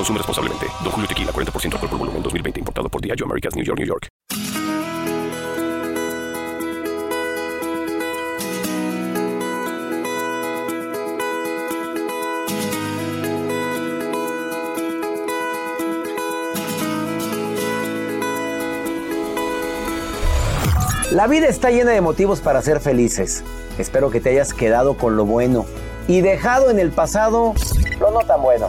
Consume responsablemente. Don Julio Tequila, 40% alcohol por volumen, 2020. Importado por Diageo Americas, New York, New York. La vida está llena de motivos para ser felices. Espero que te hayas quedado con lo bueno y dejado en el pasado lo no tan bueno.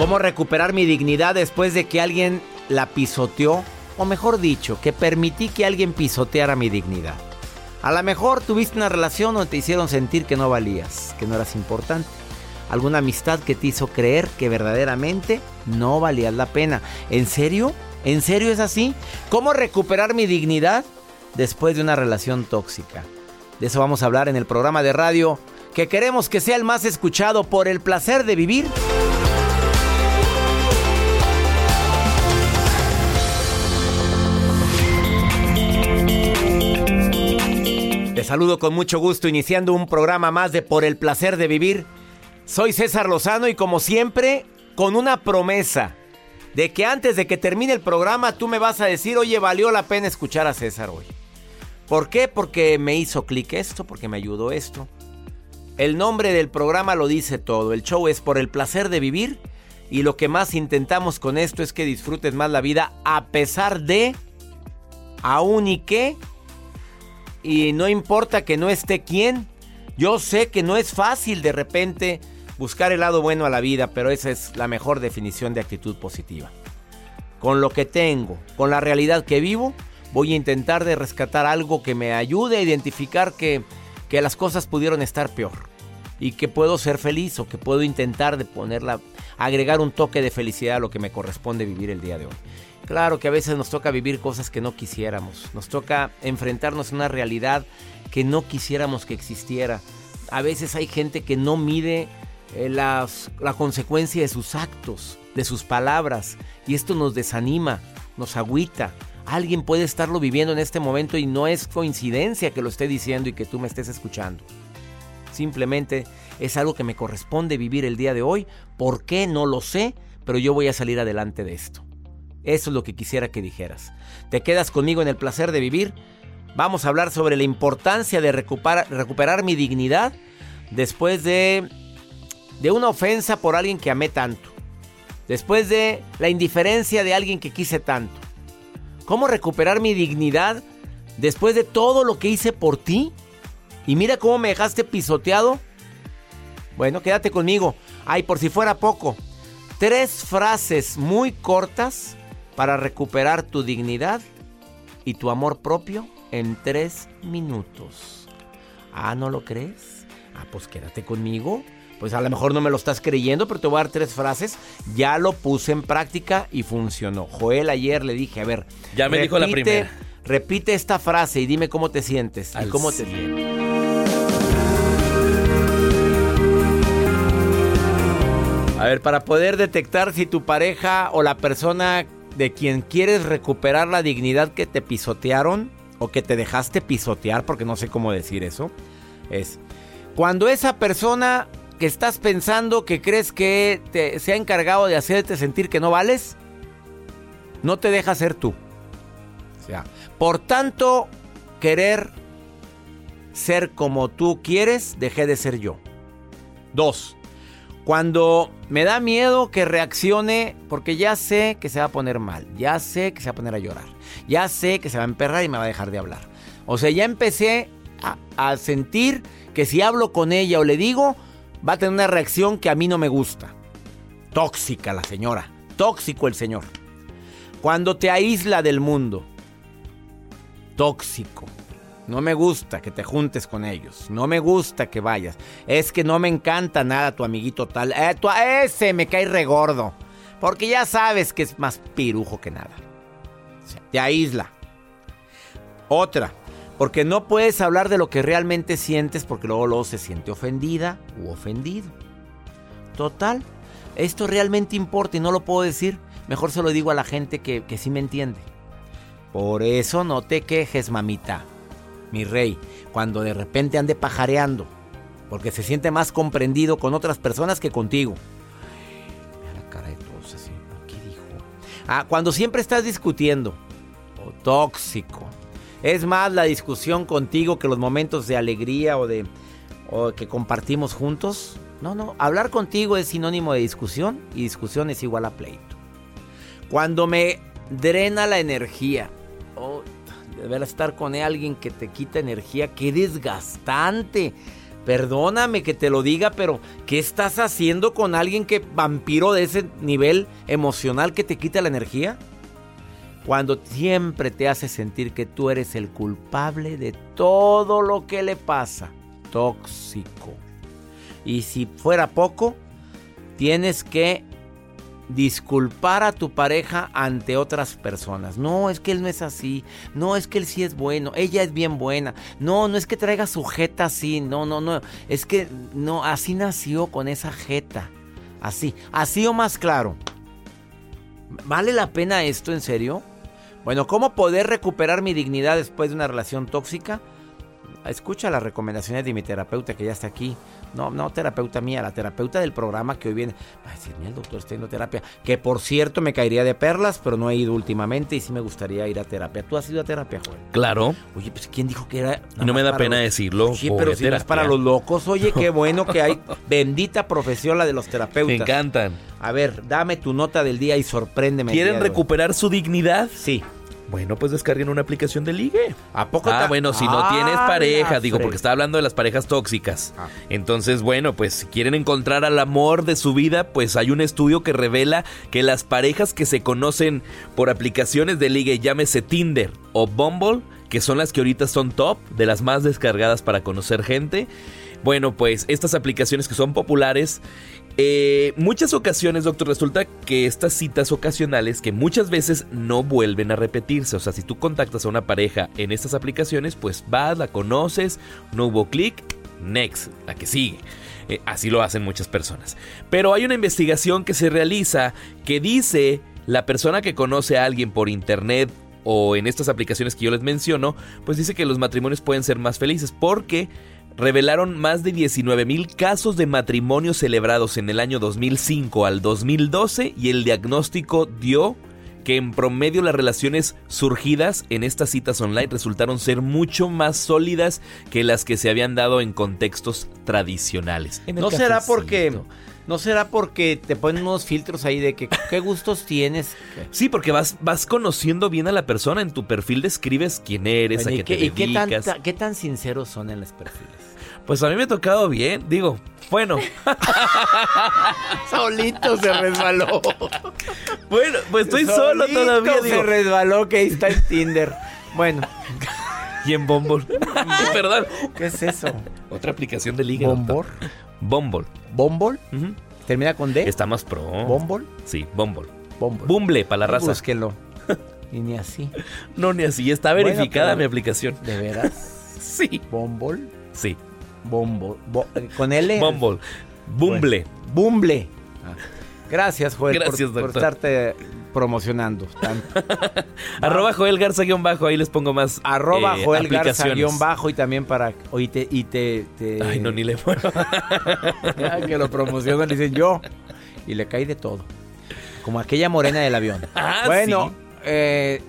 ¿Cómo recuperar mi dignidad después de que alguien la pisoteó? O mejor dicho, que permití que alguien pisoteara mi dignidad. A lo mejor tuviste una relación donde te hicieron sentir que no valías, que no eras importante. Alguna amistad que te hizo creer que verdaderamente no valías la pena. ¿En serio? ¿En serio es así? ¿Cómo recuperar mi dignidad después de una relación tóxica? De eso vamos a hablar en el programa de radio que queremos que sea el más escuchado por el placer de vivir. Saludo con mucho gusto iniciando un programa más de Por el placer de vivir. Soy César Lozano y como siempre, con una promesa de que antes de que termine el programa tú me vas a decir, oye, valió la pena escuchar a César hoy. ¿Por qué? Porque me hizo clic esto, porque me ayudó esto. El nombre del programa lo dice todo. El show es por el placer de vivir y lo que más intentamos con esto es que disfrutes más la vida a pesar de, aún y que, y no importa que no esté quién. Yo sé que no es fácil de repente buscar el lado bueno a la vida, pero esa es la mejor definición de actitud positiva. Con lo que tengo, con la realidad que vivo, voy a intentar de rescatar algo que me ayude a identificar que, que las cosas pudieron estar peor y que puedo ser feliz o que puedo intentar de ponerla, agregar un toque de felicidad a lo que me corresponde vivir el día de hoy. Claro que a veces nos toca vivir cosas que no quisiéramos, nos toca enfrentarnos a una realidad que no quisiéramos que existiera. A veces hay gente que no mide eh, las, la consecuencia de sus actos, de sus palabras, y esto nos desanima, nos agüita. Alguien puede estarlo viviendo en este momento y no es coincidencia que lo esté diciendo y que tú me estés escuchando. Simplemente es algo que me corresponde vivir el día de hoy. ¿Por qué? No lo sé, pero yo voy a salir adelante de esto. Eso es lo que quisiera que dijeras. ¿Te quedas conmigo en el placer de vivir? Vamos a hablar sobre la importancia de recuperar, mi dignidad después de, de una ofensa por alguien que amé tanto. Después de la indiferencia de alguien que quise tanto. ¿Cómo recuperar mi dignidad después de todo lo que hice por ti? Y mira cómo me dejaste pisoteado. Bueno, quédate conmigo. Ay, por si fuera poco. Tres frases muy cortas para recuperar tu dignidad y tu amor propio en tres minutos. Ah, ¿no lo crees? Ah, pues quédate conmigo. Pues a lo mejor no me lo estás creyendo, pero te voy a dar tres frases. Ya lo puse en práctica y funcionó. Joel ayer le dije, a ver. Ya me dijo la primera. Repite esta frase y dime cómo te sientes. y cómo te sientes. A ver, para poder detectar si tu pareja o la persona de quien quieres recuperar la dignidad que te pisotearon o que te dejaste pisotear, porque no sé cómo decir eso, es cuando esa persona que estás pensando que crees que te, se ha encargado de hacerte sentir que no vales, no te deja ser tú. O sea, por tanto, querer ser como tú quieres, dejé de ser yo. Dos, cuando me da miedo que reaccione porque ya sé que se va a poner mal, ya sé que se va a poner a llorar, ya sé que se va a emperrar y me va a dejar de hablar. O sea, ya empecé a, a sentir que si hablo con ella o le digo, va a tener una reacción que a mí no me gusta. Tóxica la señora, tóxico el señor. Cuando te aísla del mundo, tóxico. No me gusta que te juntes con ellos. No me gusta que vayas. Es que no me encanta nada tu amiguito tal. Eh, ese me cae regordo. Porque ya sabes que es más pirujo que nada. Te aísla. Otra. Porque no puedes hablar de lo que realmente sientes porque luego, luego se siente ofendida u ofendido. Total. Esto realmente importa y no lo puedo decir. Mejor se lo digo a la gente que, que sí me entiende. Por eso no te quejes, mamita mi rey, cuando de repente ande pajareando, porque se siente más comprendido con otras personas que contigo. Mira la cara de todos ¿qué dijo? Ah, cuando siempre estás discutiendo, o tóxico. Es más la discusión contigo que los momentos de alegría o de o que compartimos juntos. No, no, hablar contigo es sinónimo de discusión y discusión es igual a pleito. Cuando me drena la energía, oh, de estar con alguien que te quita energía, qué desgastante. Perdóname que te lo diga, pero ¿qué estás haciendo con alguien que vampiro de ese nivel emocional que te quita la energía? Cuando siempre te hace sentir que tú eres el culpable de todo lo que le pasa. Tóxico. Y si fuera poco, tienes que disculpar a tu pareja ante otras personas. No, es que él no es así. No, es que él sí es bueno. Ella es bien buena. No, no es que traiga su jeta así. No, no, no. Es que no, así nació con esa jeta. Así, así o más claro. ¿Vale la pena esto en serio? Bueno, ¿cómo poder recuperar mi dignidad después de una relación tóxica? Escucha las recomendaciones de mi terapeuta que ya está aquí. No, no terapeuta mía, la terapeuta del programa que hoy viene. Va a decir, mira, el doctor está yendo a terapia. Que por cierto me caería de perlas, pero no he ido últimamente y sí me gustaría ir a terapia. ¿Tú has ido a terapia, Joel? Claro. Oye, pues ¿quién dijo que era? Y no me da pena los- decirlo. Oye, pero si no es para los locos. Oye, qué bueno que hay bendita profesión la de los Me terapeutas. encantan. A ver, dame tu nota del día y sorpréndeme. ¿Quieren recuperar su dignidad? Sí. Bueno, pues descarguen una aplicación de ligue. ¿A poco Ah, bueno, si no Ah, tienes pareja, la digo, porque está hablando de las parejas tóxicas. Ah. Entonces, bueno, pues si quieren encontrar al amor de su vida, pues hay un estudio que revela que las parejas que se conocen por aplicaciones de ligue, llámese Tinder o Bumble, que son las que ahorita son top, de las más descargadas para conocer gente. Bueno, pues estas aplicaciones que son populares, eh, muchas ocasiones, doctor, resulta que estas citas ocasionales que muchas veces no vuelven a repetirse. O sea, si tú contactas a una pareja en estas aplicaciones, pues vas, la conoces, no hubo clic, next, la que sigue. Eh, así lo hacen muchas personas. Pero hay una investigación que se realiza que dice la persona que conoce a alguien por internet o en estas aplicaciones que yo les menciono, pues dice que los matrimonios pueden ser más felices porque revelaron más de 19 mil casos de matrimonios celebrados en el año 2005 al 2012 y el diagnóstico dio que en promedio las relaciones surgidas en estas citas online resultaron ser mucho más sólidas que las que se habían dado en contextos tradicionales. En ¿No será porque no será porque te ponen unos filtros ahí de que qué gustos tienes? Sí, porque vas, vas conociendo bien a la persona. En tu perfil describes quién eres, Bueno, a ¿Y, qué qué, te y qué dedicas. qué tan sinceros son en los perfiles? Pues a mí me ha tocado bien. Digo, bueno, Solito se resbaló. bueno, pues estoy solo todavía. Se Digo, resbaló que ahí está en Tinder. Bueno, y en Bumble. Perdón. ¿qué es eso? Otra aplicación de liga. ¿Bombor? Bumble. ¿Bombol? Ujú. ¿Termina con D? Está más pro. ¿Bombol? Sí, Bumble. Bombol. Bumble para la raza. Búsquelo. Y ni así. No, ni así. Está verificada mi aplicación. ¿De veras? Sí. ¿Bombol? Sí. Bombol. Bo- eh, ¿Con L? Bumble. Bumble. Bumble. Ah. Gracias, Joel, por- Gracias, por, estarte promocionando. tanto. Arroba Joel Garza guion bajo, ahí les pongo más. Arroba eh, Joel Garza guion bajo y también para... Oye, te, y te... te- Ay, no, ni le. Ya que lo promocionan, dicen yo. Y le cae de todo. Como aquella morena del avión. Ah, bueno, sí. eh,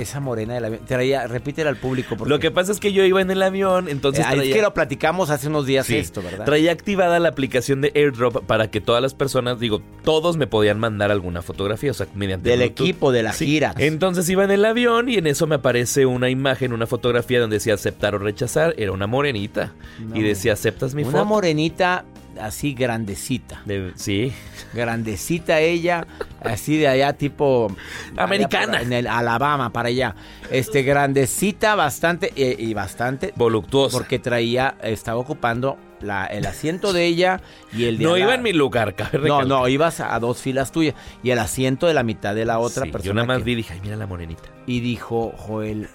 esa morena del avión. Traía, repítela al público. Porque, Lo que pasa es que yo iba en el avión, entonces Eh, es traía, que lo platicamos hace unos días Sí. esto, ¿verdad? traía activada la aplicación de AirDrop para que todas las personas, digo, todos me podían mandar alguna fotografía, o sea, mediante Del Bluetooth. equipo, de la Sí. gira. Entonces iba en el avión y en eso me aparece una imagen, una fotografía donde decía aceptar o rechazar. Era una morenita. No. Y decía, ¿aceptas mi Una foto? morenita así grandecita. De- sí. Grandecita ella, así de allá tipo... Americana. allá En el Alabama, para allá. Este, grandecita bastante eh, y bastante... Voluptuosa. Porque traía, estaba ocupando la- el asiento de ella y el de no al iba la- en mi lugar, cabe No, no, ibas a dos filas tuyas y el asiento de la mitad de la otra Sí, persona. Yo nada más que- vi y dije, ay, mira la morenita. Y dijo Joel,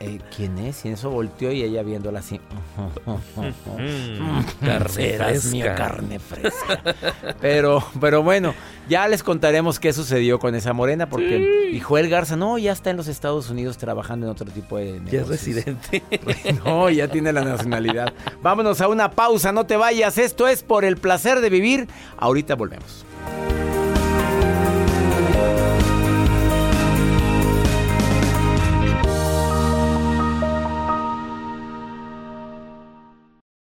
eh, ¿quién es? Y en eso volteó y ella viéndola así. Mm, carne Serás mía, carne fresca. Pero, pero bueno, ya les contaremos qué sucedió con esa morena, porque y Joel Garza, no, ya está en los Estados Unidos trabajando en otro tipo de Ya es negocios. residente. No, ya tiene la nacionalidad. Vámonos a una pausa, no te vayas. Esto es por el placer de vivir. Ahorita volvemos.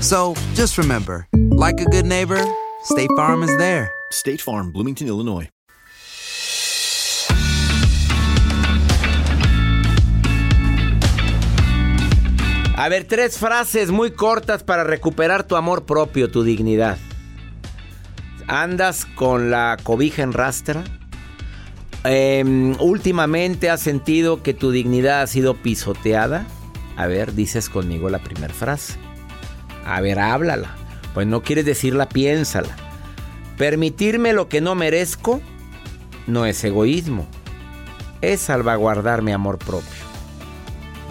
So just remember, like a good neighbor, State Farm is there. State Farm, Bloomington, Illinois. A ver, tres frases muy cortas para recuperar tu amor propio, tu dignidad. ¿Andas con la cobija en rastra? Em, últimamente has sentido que tu dignidad ha sido pisoteada. A ver, dices conmigo la primera frase. A ver, háblala. Pues no quieres decirla, piénsala. Permitirme lo que no merezco no es egoísmo. Es salvaguardar mi amor propio.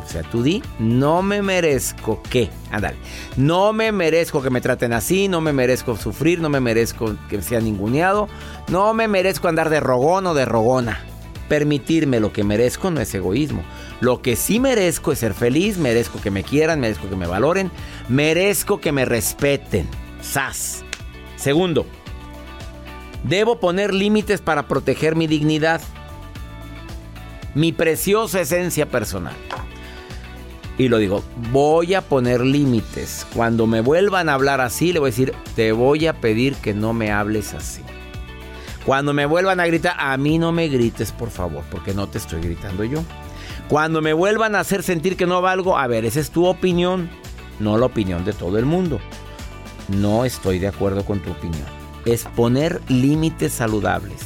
O sea, tú di, no me merezco qué. Ándale. No me merezco que me traten así, no me merezco sufrir, no me merezco que sea ninguneado, no me merezco andar de rogón o de rogona. Permitirme lo que merezco no es egoísmo. Lo que sí merezco es ser feliz, merezco que me quieran, merezco que me valoren, merezco que me respeten. Sas. Segundo, debo poner límites para proteger mi dignidad, mi preciosa esencia personal. Y lo digo, voy a poner límites. Cuando me vuelvan a hablar así, le voy a decir, te voy a pedir que no me hables así. Cuando me vuelvan a gritar, a mí no me grites, por favor, porque no te estoy gritando yo. Cuando me vuelvan a hacer sentir que no valgo, a ver, esa es tu opinión, no la opinión de todo el mundo. No estoy de acuerdo con tu opinión. Es poner límites saludables.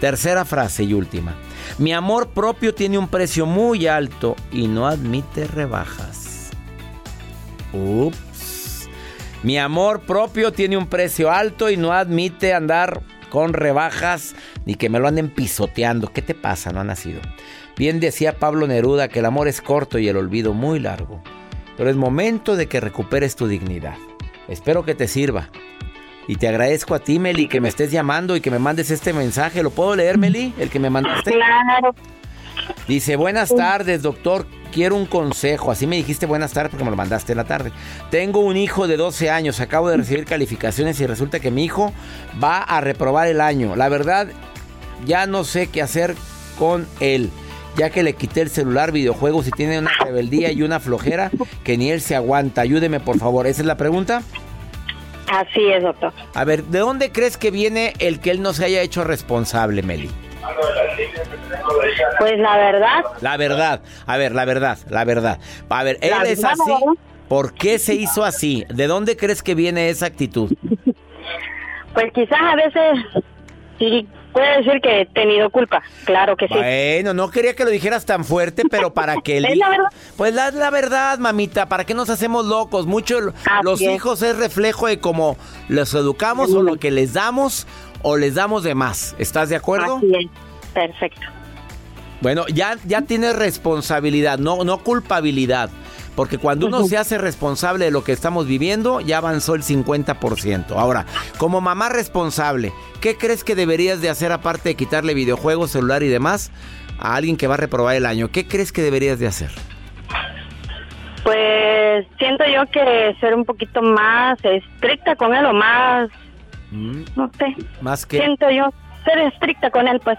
Tercera frase y última. Mi amor propio tiene un precio muy alto y no admite rebajas. Ups. Mi amor propio tiene un precio alto y no admite andar con rebajas ni que me lo anden pisoteando. ¿Qué te pasa? No ha nacido. Bien decía Pablo Neruda que el amor es corto y el olvido muy largo. Pero es momento de que recuperes tu dignidad. Espero que te sirva. Y te agradezco a ti, Meli, que me estés llamando y que me mandes este mensaje. ¿Lo puedo leer, Meli? El que me mandaste. Claro, Dice, buenas tardes, doctor. Quiero un consejo. Así me dijiste buenas tardes porque me lo mandaste en la tarde. Tengo un hijo de 12 años. Acabo de recibir calificaciones y resulta que mi hijo va a reprobar el año. La verdad, ya no sé qué hacer con él. ya que le quité el celular, videojuegos y tiene una rebeldía y una flojera que ni él se aguanta. Ayúdeme, por favor. ¿Esa es la pregunta? Así es, doctor. A ver, ¿de dónde crees que viene el que él no se haya hecho responsable, Meli? Pues la verdad, La verdad. A ver, la verdad, la verdad. A ver, él La es así. ¿no? ¿Por qué se hizo así? ¿De dónde crees que viene esa actitud? pues quizás a veces sí puede decir que he tenido culpa. Claro que sí. Bueno, no quería que lo dijeras tan fuerte, pero para que él... Es la verdad. Pues la, la verdad, mamita, ¿para qué nos hacemos locos? Mucho el- Así los es. hijos es reflejo de cómo los educamos o lo que les damos o les damos de más. ¿Estás de acuerdo? Así es. Perfecto. Bueno, ya, ya tienes responsabilidad, no, no culpabilidad. Porque cuando uno se hace responsable de lo que estamos viviendo, ya avanzó el 50%. Ahora, como mamá responsable, ¿qué crees que deberías de hacer aparte de quitarle videojuegos, celular y demás a alguien que va a reprobar el año? ¿Qué crees que deberías de hacer? Pues siento yo que ser un poquito más estricta con él o más, no sé, Más que... siento yo ser estricta con él, pues,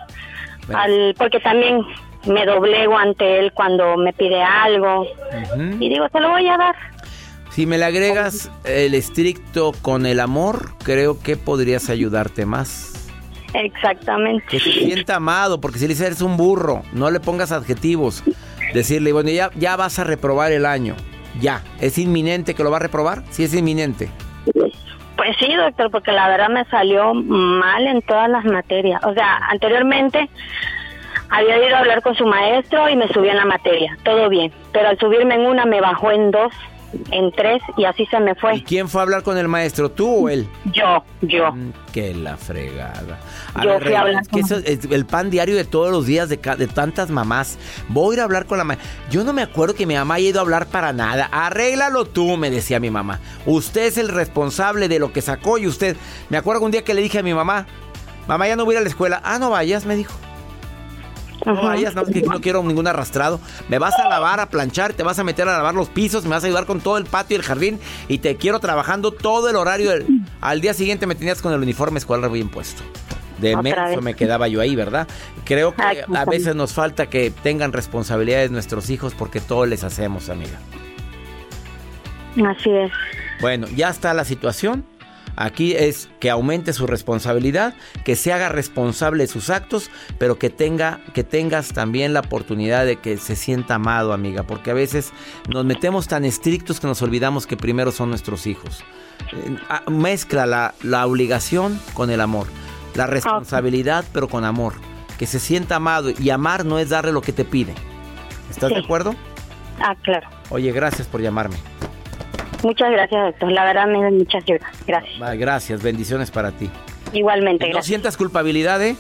Bueno. al, porque también me doblego ante él cuando me pide algo y digo, te lo voy a dar. Si me le agregas el estricto con el amor, creo que podrías ayudarte más. Exactamente. Que se sienta amado, porque si le dices eres un burro, no le pongas adjetivos. Decirle, bueno, ya, ya vas a reprobar el año. Ya. ¿Es inminente que lo va a reprobar? Sí, es inminente. Pues sí, doctor, porque la verdad me salió mal en todas las materias. O sea, anteriormente había ido a hablar con su maestro y me subió en la materia, todo bien. Pero al subirme en una me bajó en dos, en tres y así se me ¿Y fue. quién fue a hablar con el maestro? ¿Tú o él? Yo, yo. Mm, Que la fregada. Yo fui a hablar es que con- eso es el pan diario de todos los días de, de tantas mamás. Voy a ir a hablar con la mamá. Yo no me acuerdo que mi mamá haya ido a hablar para nada. Arréglalo tú, me decía mi mamá. Usted es el responsable de lo que sacó y usted. Me acuerdo un día que le dije a mi mamá, mamá ya no voy a ir a la escuela. Ah, no vayas, me dijo. No Ajá. vayas, no, que no quiero ningún arrastrado. Me vas a lavar, a planchar, te vas a meter a lavar los pisos, me vas a ayudar con todo el patio y el jardín y te quiero trabajando todo el horario. del- Al día siguiente me tenías con el uniforme escolar bien puesto. De menso me quedaba yo ahí, ¿verdad? Creo que Ay, a veces nos falta que tengan responsabilidades nuestros hijos porque todo les hacemos, amiga. Así es. Bueno, ya está la situación. Aquí es que aumente su responsabilidad, que se haga responsable de sus actos, pero que tenga que tengas también la oportunidad de que se sienta amado, amiga, porque a veces nos metemos tan estrictos que nos olvidamos que primero son nuestros hijos. Eh, Mezcla la, la obligación con el amor, la responsabilidad pero con amor, que se sienta amado y amar no es darle lo que te pide. ¿Estás de acuerdo? Ah, claro. Oye, gracias por llamarme. Muchas gracias, doctor. La verdad me da muchas gracias. Gracias. Bendiciones para ti. Igualmente, No gracias. sientas culpabilidad, ¿eh?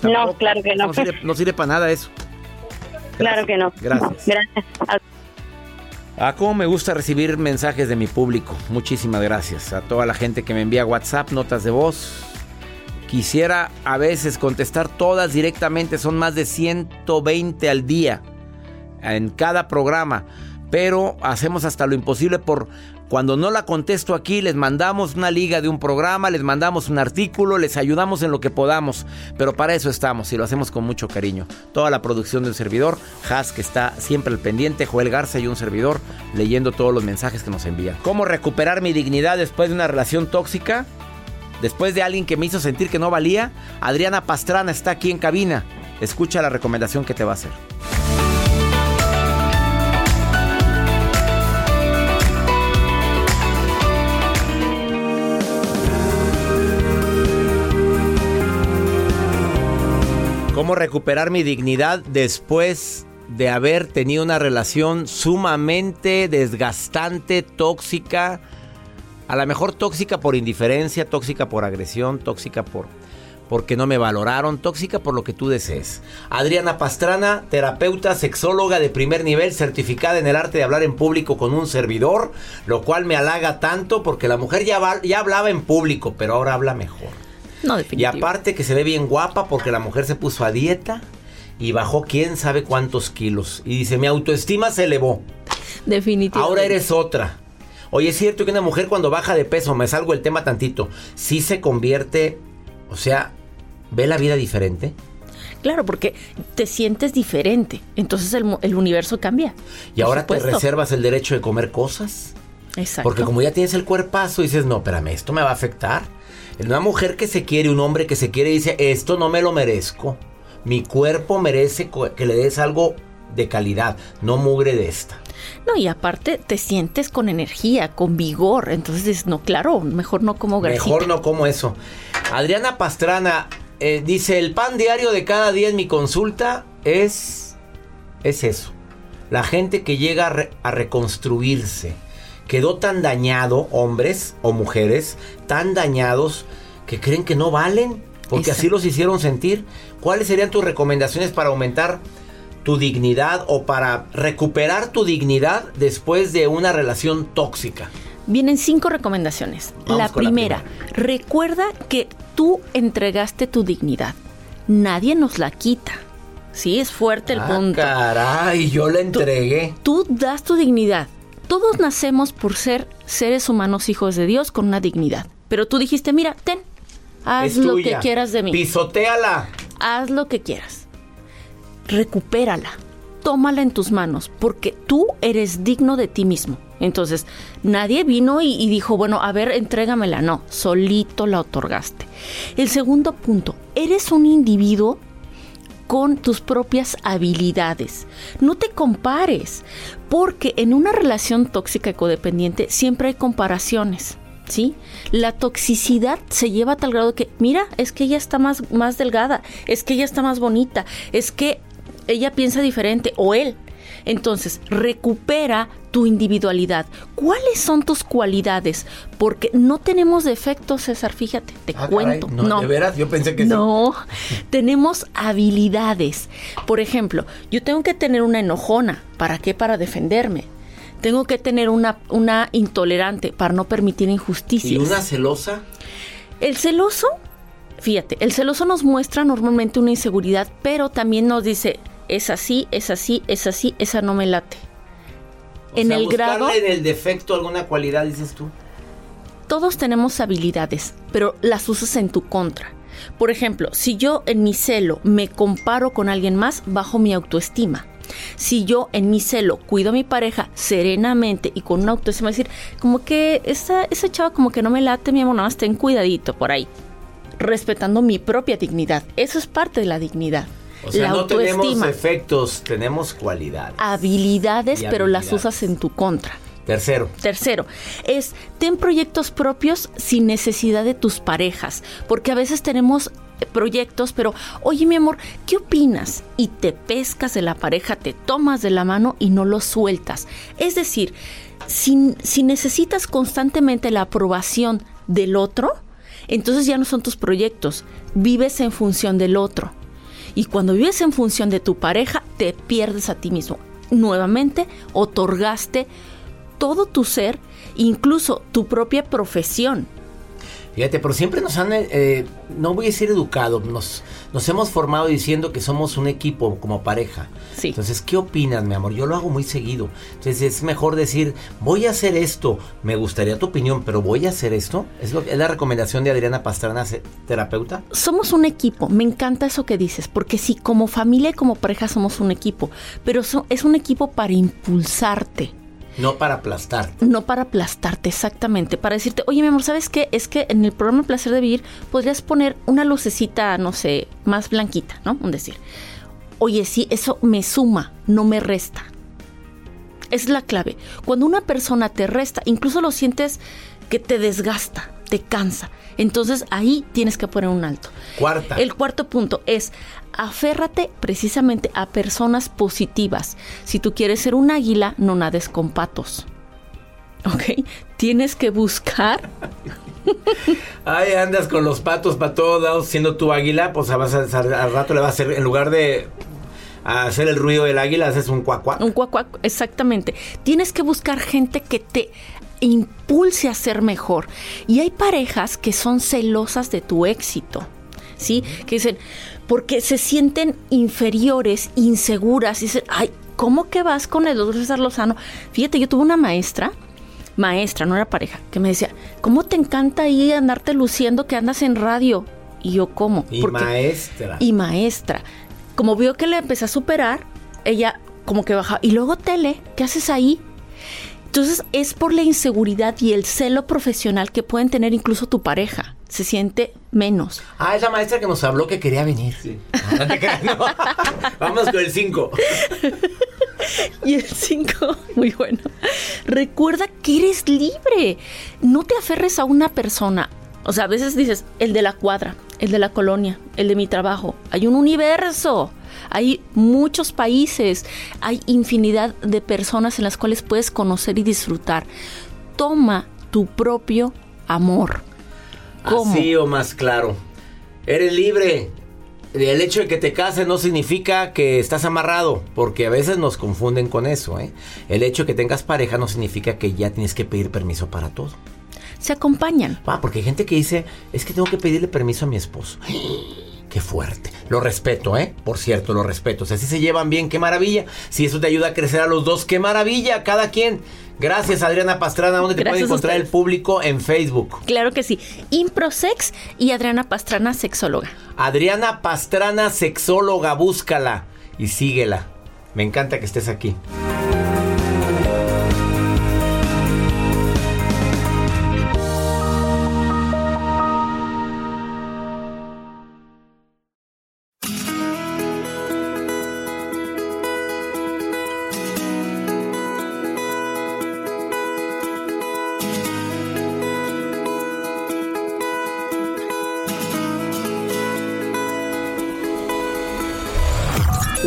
No, claro que no. No sirve, no sirve para nada eso. Claro que no. Gracias. Gracias. Ah, cómo me gusta recibir mensajes de mi público. Muchísimas gracias a toda la gente que me envía WhatsApp, notas de voz. Quisiera a veces contestar todas directamente, son más de 120 al día en cada programa, pero hacemos hasta lo imposible por cuando no la contesto aquí, les mandamos una liga de un programa, les mandamos un artículo, les ayudamos en lo que podamos, pero para eso estamos y lo hacemos con mucho cariño. Toda la producción del servidor, Has que está siempre al pendiente, Joel Garza y un servidor leyendo todos los mensajes que nos envían. ¿Cómo recuperar mi dignidad después de una relación tóxica? Después de alguien que me hizo sentir que no valía, Adriana Pastrana está aquí en cabina. Escucha la recomendación que te va a hacer. ¿Cómo recuperar mi dignidad después de haber tenido una relación sumamente desgastante, tóxica? A lo mejor tóxica por indiferencia, tóxica por agresión, tóxica por porque no me valoraron, tóxica por lo que tú desees. Adriana Pastrana, terapeuta, sexóloga de primer nivel, certificada en el arte de hablar en público con un servidor, lo cual me halaga tanto porque la mujer ya, ya hablaba en público, pero ahora habla mejor. No, Y aparte que se ve bien guapa porque la mujer se puso a dieta y bajó quién sabe cuántos kilos. Y dice, mi autoestima se elevó. Definitivamente. Ahora eres otra. Oye, es cierto que una mujer cuando baja de peso, me salgo el tema tantito, sí se convierte, o sea, ve la vida diferente. Claro, porque te sientes diferente. Entonces el, universo cambia. Y ahora te supuesto. reservas el derecho de comer cosas. Exacto. Porque como ya tienes el cuerpazo, dices, no, espérame, esto me va a afectar. Una mujer que se quiere, un hombre que se quiere, dice, esto no me lo merezco. Mi cuerpo merece que le des algo de calidad, no mugre de esta. No, y aparte te sientes con energía, con vigor. Entonces no, claro, mejor no como grasita. Mejor no como eso. Adriana Pastrana eh, dice, el pan diario de cada día en mi consulta es, es eso. La gente que llega a, re- a reconstruirse. Quedó tan dañado, hombres o mujeres, tan dañados que creen que no valen, porque así Exacto. los hicieron sentir. ¿Cuáles serían tus recomendaciones para aumentar tu dignidad o para recuperar tu dignidad después de una relación tóxica? Vienen cinco recomendaciones. La primera, recuerda que tú entregaste tu dignidad. Nadie nos la quita. Sí, es fuerte el Ah, punto. caray, yo la entregué. Tú das tu dignidad. Todos nacemos por ser seres humanos hijos de Dios con una dignidad. Pero tú dijiste, mira, ten, haz Es lo tuya. que quieras de mí. Pisotéala. Haz lo que quieras. Recupérala. Tómala en tus manos, porque tú eres digno de ti mismo. Entonces, nadie vino y, y dijo, bueno, a ver, entrégamela. No, solito la otorgaste. El segundo punto, eres un individuo con tus propias habilidades. No te compares, porque en una relación tóxica y codependiente siempre hay comparaciones. ¿Sí? La toxicidad se lleva a tal grado que, mira, es que ella está más, más delgada, es que ella está más bonita, es que ella piensa diferente o él. Entonces, recupera tu individualidad. ¿Cuáles son tus cualidades? Porque no tenemos defectos, César, fíjate, te Ah, caray, cuento. no, ¿de veras? Yo pensé que sí. No, tenemos habilidades. Por ejemplo, yo tengo que tener una enojona. ¿Para qué? Para defenderme. Tengo que tener una, una intolerante para no permitir injusticias. ¿Y una celosa? El celoso, fíjate, el celoso nos muestra normalmente una inseguridad, pero también nos dice, es así, es así, es así, esa no me late. O en sea, el grado, en el defecto alguna cualidad, dices tú. todos tenemos habilidades, pero las usas en tu contra. Por ejemplo, si yo en mi celo me comparo con alguien más, bajo mi autoestima. Si yo en mi celo cuido a mi pareja serenamente y con una autoestima, decir, como que esa, esa chava como que no me late, mi amor, nada más ten cuidadito por ahí. Respetando mi propia dignidad. Eso es parte de la dignidad. O sea, la no tenemos autoestima. efectos, tenemos cualidades. habilidades, pero las usas en tu contra. Tercero, Tercero, es ten proyectos propios sin necesidad de tus parejas, porque a veces tenemos proyectos, pero oye mi amor, ¿qué opinas? Y te pescas de la pareja, te tomas de la mano y no lo sueltas. Es decir, si, si necesitas constantemente la aprobación del otro, entonces ya no son tus proyectos, vives en función del otro. Y cuando vives en función de tu pareja, te pierdes a ti mismo. Nuevamente, otorgaste todo tu ser, incluso tu propia profesión. Fíjate, pero siempre nos han, eh, no voy a decir educado, nos, nos hemos formado diciendo que somos un equipo como pareja. Sí. Entonces, ¿qué opinas, mi amor? Yo lo hago muy seguido. Entonces, es mejor decir, voy a hacer esto. Me gustaría tu opinión, pero voy a hacer esto. Es, lo, es la recomendación de Adriana Pastrana, terapeuta. Somos un equipo, me encanta eso que dices, porque sí, como familia y como pareja somos un equipo, pero so- es un equipo para impulsarte. No para aplastarte. No para aplastarte, exactamente. Para decirte, oye, mi amor, ¿sabes qué? Es que en el programa Placer de Vivir podrías poner una lucecita, no sé, más blanquita, ¿no? Un decir. Oye, sí, eso me suma, no me resta. Es la clave. Cuando una persona te resta, incluso lo sientes que te desgasta, te cansa. Entonces ahí tienes que poner un alto. Cuarta. El cuarto punto es aférrate precisamente a personas positivas. Si tú quieres ser un águila, no nades con patos. ¿Ok? Tienes que buscar. Ay, andas con los patos para todos lados, siendo tu águila, pues vas a- al rato le vas a hacer, en lugar de hacer el ruido del águila, haces un cuacuac. Un cuacuac, exactamente. Tienes que buscar gente que te impulse a ser mejor. Y hay parejas que son celosas de tu éxito. ¿Sí? Que dicen, porque se sienten inferiores, inseguras. Y dicen, ay, ¿cómo que vas con el doctor César Lozano? Fíjate, yo tuve una maestra, maestra, no era pareja, que me decía, ¿cómo te encanta ahí andarte luciendo que andas en radio? Y yo, ¿cómo? Y Porque- maestra. y maestra. como vio que le empecé a superar, ella como que baja. Y luego tele, ¿qué haces ahí? Entonces es por la inseguridad y el celo profesional que pueden tener incluso tu pareja. Se siente menos. Ah, es la maestra que nos habló que quería venir. Sí. No te creas, no. Vamos con el 5. Y el 5, muy bueno. Recuerda que eres libre. No te aferres a una persona. O sea, a veces dices, el de la cuadra, el de la colonia, el de mi trabajo. Hay un universo. Hay muchos países. Hay infinidad de personas en las cuales puedes conocer y disfrutar. Toma tu propio amor. ¿Cómo? Así o más claro. Eres libre. El hecho de que te cases no significa que estás amarrado, porque a veces nos confunden con eso. ¿eh? El hecho de que tengas pareja no significa que ya tienes que pedir permiso para todo. Se acompañan. Ah, porque hay gente que dice, es que tengo que pedirle permiso a mi esposo. Qué fuerte. Lo respeto, ¿eh? Por cierto, lo respeto. Si así se llevan bien, qué maravilla. Si eso te ayuda a crecer a los dos, qué maravilla. Cada quien. Gracias, Adriana Pastrana. ¿Dónde te Gracias puede a encontrar el público? En Facebook. Claro que sí. Improsex y Adriana Pastrana, sexóloga. Adriana Pastrana, sexóloga, búscala y síguela. Me encanta que estés aquí.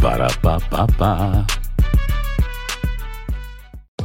Ba-da-ba-ba-ba.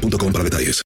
boostmobile.com para detalles.